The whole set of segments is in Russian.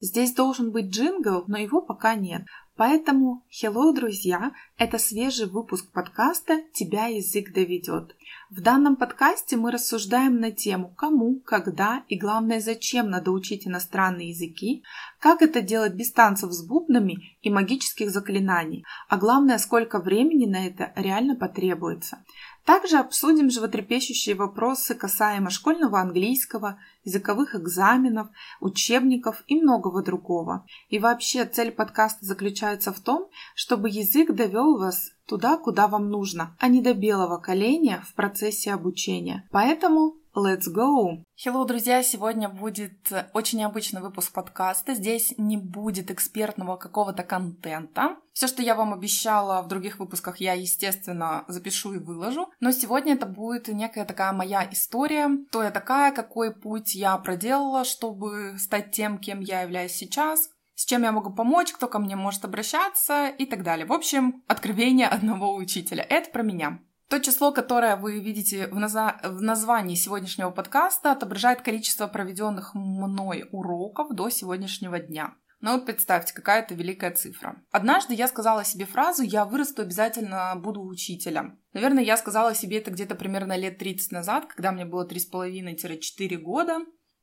Здесь должен быть джингл, но его пока нет. Поэтому, hello, друзья, это свежий выпуск подкаста «Тебя язык доведет». В данном подкасте мы рассуждаем на тему, кому, когда и, главное, зачем надо учить иностранные языки, как это делать без танцев с бубнами и магических заклинаний, а главное, сколько времени на это реально потребуется. Также обсудим животрепещущие вопросы касаемо школьного английского, языковых экзаменов, учебников и многого другого. И вообще цель подкаста заключается в том, чтобы язык довел вас туда, куда вам нужно, а не до белого коленя в процессе обучения. Поэтому Let's go! Hello, друзья! Сегодня будет очень необычный выпуск подкаста. Здесь не будет экспертного какого-то контента. Все, что я вам обещала в других выпусках, я, естественно, запишу и выложу. Но сегодня это будет некая такая моя история. Кто я такая, какой путь я проделала, чтобы стать тем, кем я являюсь сейчас с чем я могу помочь, кто ко мне может обращаться и так далее. В общем, откровение одного учителя. Это про меня. То число, которое вы видите в, наза- в названии сегодняшнего подкаста, отображает количество проведенных мной уроков до сегодняшнего дня. Ну вот представьте, какая это великая цифра. Однажды я сказала себе фразу «я вырасту, обязательно буду учителем». Наверное, я сказала себе это где-то примерно лет 30 назад, когда мне было 3,5-4 года.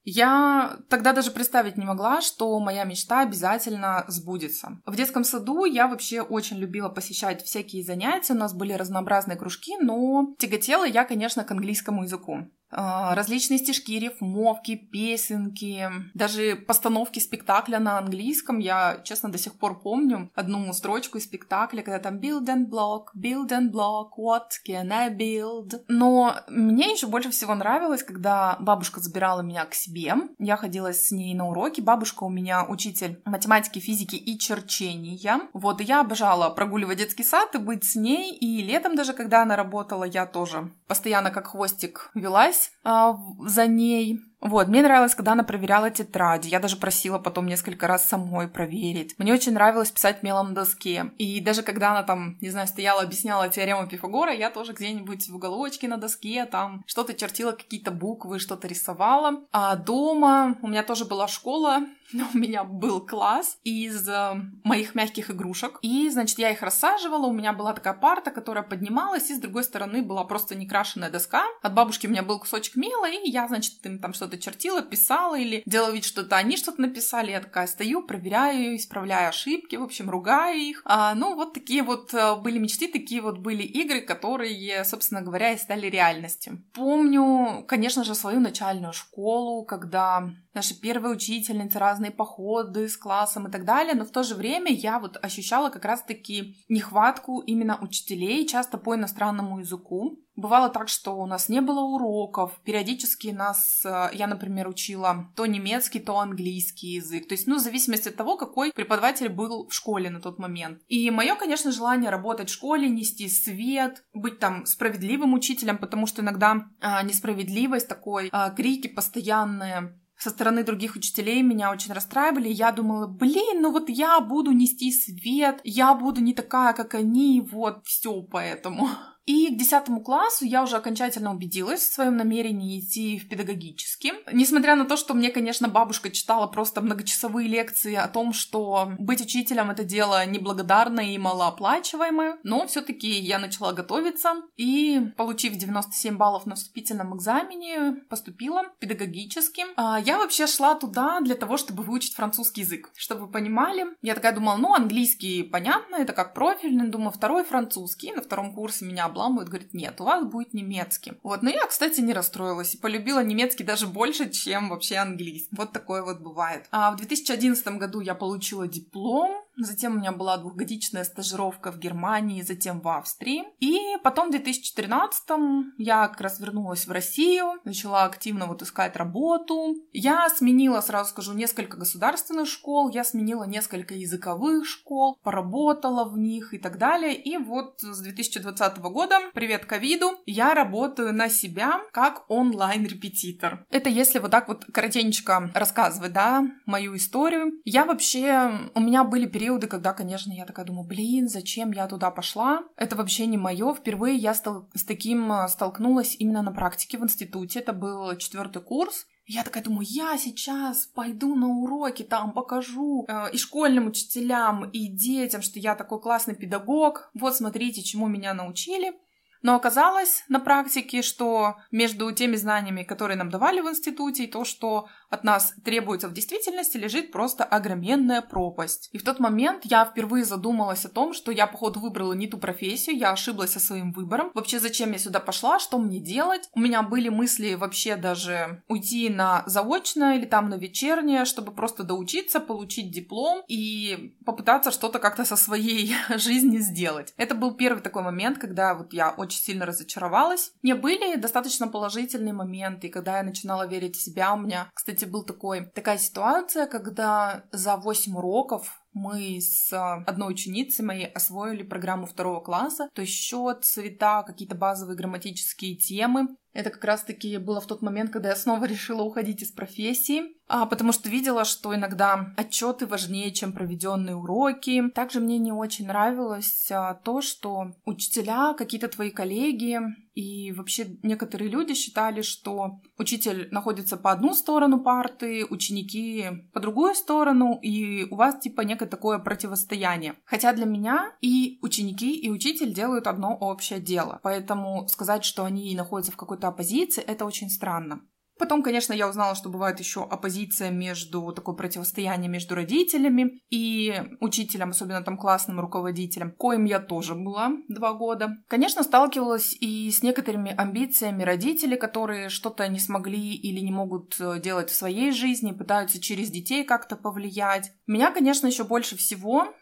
Я тогда даже представить не могла, что моя мечта обязательно сбудется. В детском саду я вообще очень любила посещать всякие занятия, у нас были разнообразные кружки, но тяготела я, конечно, к английскому языку. А, различные стишки, рифмовки, песенки, даже постановки спектакля на английском. Я, честно, до сих пор помню одну строчку из спектакля, когда там build and block, build and block, what can I build? Но мне еще больше всего нравилось, когда бабушка забирала меня к себе. Я ходила с ней на уроки. Бабушка у меня учитель математики, физики и черчения. Вот, и я обожала прогуливать детский сад и быть с ней. И летом даже, когда она работала, я тоже постоянно как хвостик велась гналась а, за ней. Вот, мне нравилось, когда она проверяла тетради. Я даже просила потом несколько раз самой проверить. Мне очень нравилось писать мелом на доске. И даже когда она там, не знаю, стояла, объясняла теорему Пифагора, я тоже где-нибудь в уголочке на доске там что-то чертила, какие-то буквы, что-то рисовала. А дома у меня тоже была школа, но у меня был класс из э, моих мягких игрушек. И, значит, я их рассаживала. У меня была такая парта, которая поднималась, и с другой стороны была просто некрашенная доска. От бабушки у меня был кусочек мела, и я, значит, им там что-то чертила, писала или делала вид, что это они что-то написали. Я такая стою, проверяю, исправляю ошибки, в общем, ругаю их. А, ну, вот такие вот э, были мечты, такие вот были игры, которые, собственно говоря, и стали реальностью. Помню, конечно же, свою начальную школу, когда наши первые учительницы, разные походы с классом и так далее, но в то же время я вот ощущала как раз-таки нехватку именно учителей, часто по иностранному языку. Бывало так, что у нас не было уроков. Периодически нас, э, я, например, учила то немецкий, то английский язык. То есть, ну, в зависимости от того, какой преподаватель был в школе на тот момент. И мое, конечно, желание работать в школе, нести свет, быть там справедливым учителем, потому что иногда а, несправедливость, такой а, крики постоянные со стороны других учителей меня очень расстраивали. Я думала, блин, ну вот я буду нести свет, я буду не такая, как они, вот все поэтому. И к десятому классу я уже окончательно убедилась в своем намерении идти в педагогический. Несмотря на то, что мне, конечно, бабушка читала просто многочасовые лекции о том, что быть учителем это дело неблагодарное и малооплачиваемое, но все-таки я начала готовиться и, получив 97 баллов на вступительном экзамене, поступила педагогически. А, я вообще шла туда для того, чтобы выучить французский язык. Чтобы вы понимали, я такая думала, ну, английский понятно, это как профильный, думаю, второй французский. На втором курсе меня обламывают, говорит, нет, у вас будет немецкий. Вот, но я, кстати, не расстроилась и полюбила немецкий даже больше, чем вообще английский. Вот такое вот бывает. А в 2011 году я получила диплом Затем у меня была двухгодичная стажировка в Германии, затем в Австрии. И потом в 2014 я как раз вернулась в Россию, начала активно вот искать работу. Я сменила, сразу скажу, несколько государственных школ, я сменила несколько языковых школ, поработала в них и так далее. И вот с 2020 года, привет ковиду, я работаю на себя как онлайн-репетитор. Это если вот так вот коротенько рассказывать, да, мою историю. Я вообще, у меня были периоды периоды, когда, конечно, я такая думаю, блин, зачем я туда пошла? Это вообще не мое. Впервые я стал, с таким а, столкнулась именно на практике в институте. Это был четвертый курс. Я такая думаю, я сейчас пойду на уроки, там покажу э, и школьным учителям, и детям, что я такой классный педагог. Вот смотрите, чему меня научили. Но оказалось на практике, что между теми знаниями, которые нам давали в институте, и то, что от нас требуется в действительности, лежит просто огроменная пропасть. И в тот момент я впервые задумалась о том, что я, походу, выбрала не ту профессию, я ошиблась со своим выбором. Вообще, зачем я сюда пошла, что мне делать? У меня были мысли вообще даже уйти на заочное или там на вечернее, чтобы просто доучиться, получить диплом и попытаться что-то как-то со своей жизни сделать. Это был первый такой момент, когда вот я очень сильно разочаровалась. Не были достаточно положительные моменты, когда я начинала верить в себя. У меня, кстати, был такой, такая ситуация, когда за 8 уроков мы с одной ученицей моей освоили программу второго класса, то есть счет, цвета, какие-то базовые грамматические темы. Это как раз-таки было в тот момент, когда я снова решила уходить из профессии, а, потому что видела, что иногда отчеты важнее, чем проведенные уроки. Также мне не очень нравилось а, то, что учителя, какие-то твои коллеги и вообще некоторые люди считали, что учитель находится по одну сторону парты, ученики по другую сторону, и у вас типа некое такое противостояние. Хотя для меня и ученики, и учитель делают одно общее дело. Поэтому сказать, что они находятся в какой-то оппозиции, это очень странно. Потом, конечно, я узнала, что бывает еще оппозиция между, такое противостояние между родителями и учителем, особенно там классным руководителем, коим я тоже была два года. Конечно, сталкивалась и с некоторыми амбициями родителей, которые что-то не смогли или не могут э, делать в своей жизни, пытаются через детей как-то повлиять. Меня, конечно, еще больше всего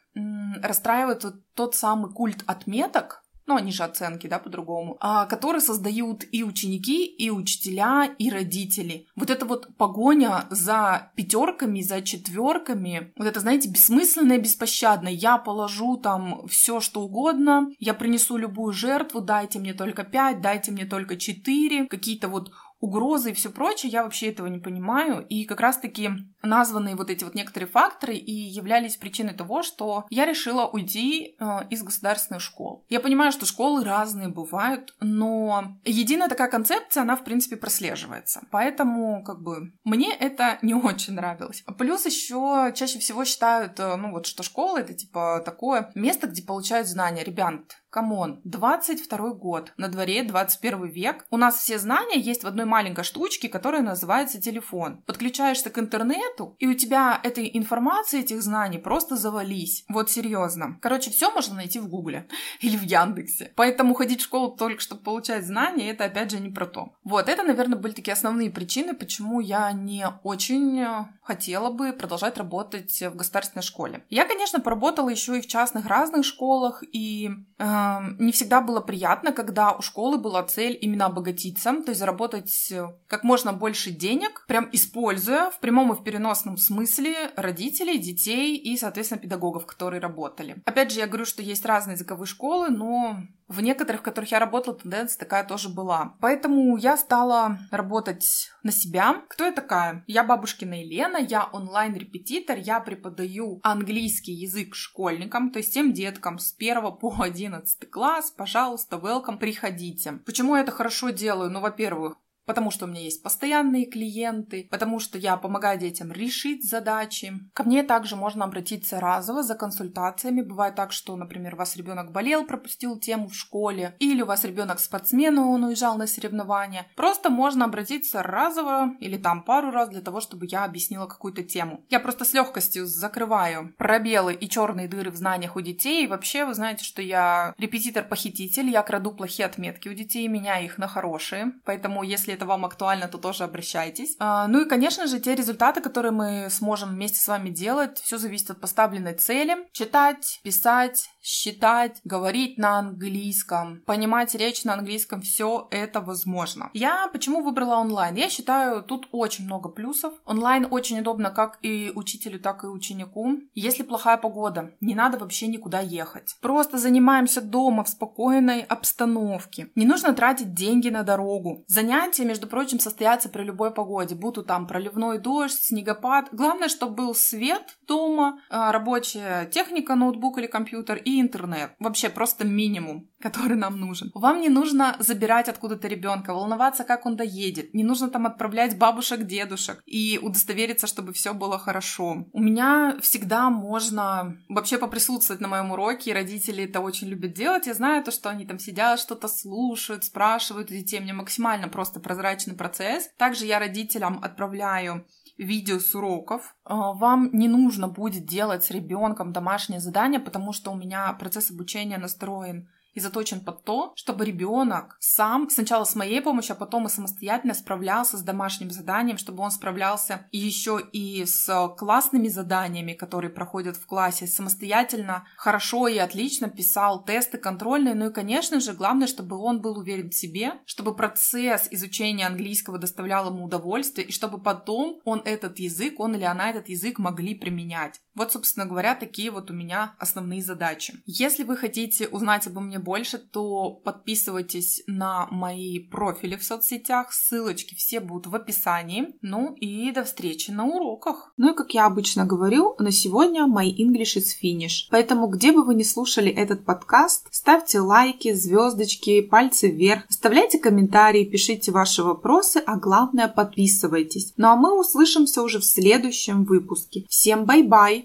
расстраивает вот тот самый культ отметок, ну, они же оценки, да, по-другому, а, которые создают и ученики, и учителя, и родители. Вот эта вот погоня за пятерками, за четверками, вот это, знаете, бессмысленное, беспощадное. Я положу там все, что угодно, я принесу любую жертву, дайте мне только пять, дайте мне только четыре, какие-то вот угрозы и все прочее, я вообще этого не понимаю. И как раз-таки названные вот эти вот некоторые факторы и являлись причиной того, что я решила уйти э, из государственных школ. Я понимаю, что школы разные бывают, но единая такая концепция, она в принципе прослеживается. Поэтому как бы мне это не очень нравилось. Плюс еще чаще всего считают, э, ну вот, что школа это типа такое место, где получают знания. Ребят, come on, 22 год, на дворе 21 век. У нас все знания есть в одной маленькой штучке, которая называется телефон. Подключаешься к интернету, и у тебя этой информации, этих знаний просто завались. Вот серьезно. Короче, все можно найти в Гугле или в Яндексе. Поэтому ходить в школу только чтобы получать знания, это опять же не про то. Вот, это, наверное, были такие основные причины, почему я не очень э, хотела бы продолжать работать в государственной школе. Я, конечно, поработала еще и в частных разных школах, и э, не всегда было приятно, когда у школы была цель именно обогатиться, то есть заработать э, как можно больше денег, прям используя в прямом и в переносном смысле родителей, детей и, соответственно, педагогов, которые работали. Опять же, я говорю, что есть разные языковые школы, но в некоторых, в которых я работала, тенденция такая тоже была. Поэтому я стала работать на себя. Кто я такая? Я бабушкина Елена, я онлайн-репетитор, я преподаю английский язык школьникам, то есть тем деткам с 1 по 11 класс, пожалуйста, welcome, приходите. Почему я это хорошо делаю? Ну, во-первых, потому что у меня есть постоянные клиенты, потому что я помогаю детям решить задачи. Ко мне также можно обратиться разово за консультациями. Бывает так, что, например, у вас ребенок болел, пропустил тему в школе, или у вас ребенок спортсмен, он уезжал на соревнования. Просто можно обратиться разово или там пару раз для того, чтобы я объяснила какую-то тему. Я просто с легкостью закрываю пробелы и черные дыры в знаниях у детей. И вообще, вы знаете, что я репетитор-похититель, я краду плохие отметки у детей, меняю их на хорошие. Поэтому, если это вам актуально, то тоже обращайтесь. А, ну и, конечно же, те результаты, которые мы сможем вместе с вами делать, все зависит от поставленной цели. Читать, писать, считать, говорить на английском, понимать речь на английском, все это возможно. Я почему выбрала онлайн? Я считаю, тут очень много плюсов. Онлайн очень удобно как и учителю, так и ученику. Если плохая погода, не надо вообще никуда ехать. Просто занимаемся дома в спокойной обстановке. Не нужно тратить деньги на дорогу. Занятия, между прочим, состоятся при любой погоде. Будут там проливной дождь, снегопад. Главное, чтобы был свет дома, а, рабочая техника, ноутбук или компьютер и интернет. Вообще просто минимум. который нам нужен. Вам не нужно забирать откуда-то ребенка, волноваться, как он доедет. Не нужно там отправлять бабушек, дедушек и удостовериться, чтобы все было хорошо. У меня всегда можно вообще поприсутствовать на моем уроке, родители это очень любят делать. Я знаю то, что они там сидят, что-то слушают, спрашивают у детей. Мне максимально просто прозрачный процесс. Также я родителям отправляю видео с уроков. А, вам не нужно будет делать с ребенком домашнее задание, потому что у меня процесс обучения настроен и заточен под то, чтобы ребенок сам сначала с моей помощью, а потом и самостоятельно справлялся с домашним заданием, чтобы он справлялся еще и с классными заданиями, которые проходят в классе, самостоятельно хорошо и отлично писал тесты контрольные, ну и, конечно же, главное, чтобы он был уверен в себе, чтобы процесс изучения английского доставлял ему удовольствие, и чтобы потом он этот язык, он или она этот язык могли применять. Вот, собственно говоря, такие вот у меня основные задачи. Если вы хотите узнать обо мне больше, то подписывайтесь на мои профили в соцсетях, ссылочки все будут в описании. Ну и до встречи на уроках. Ну и как я обычно говорю, на сегодня my English is finish. Поэтому где бы вы ни слушали этот подкаст, ставьте лайки, звездочки, пальцы вверх, оставляйте комментарии, пишите ваши вопросы, а главное подписывайтесь. Ну а мы услышимся уже в следующем выпуске. Всем bye-bye!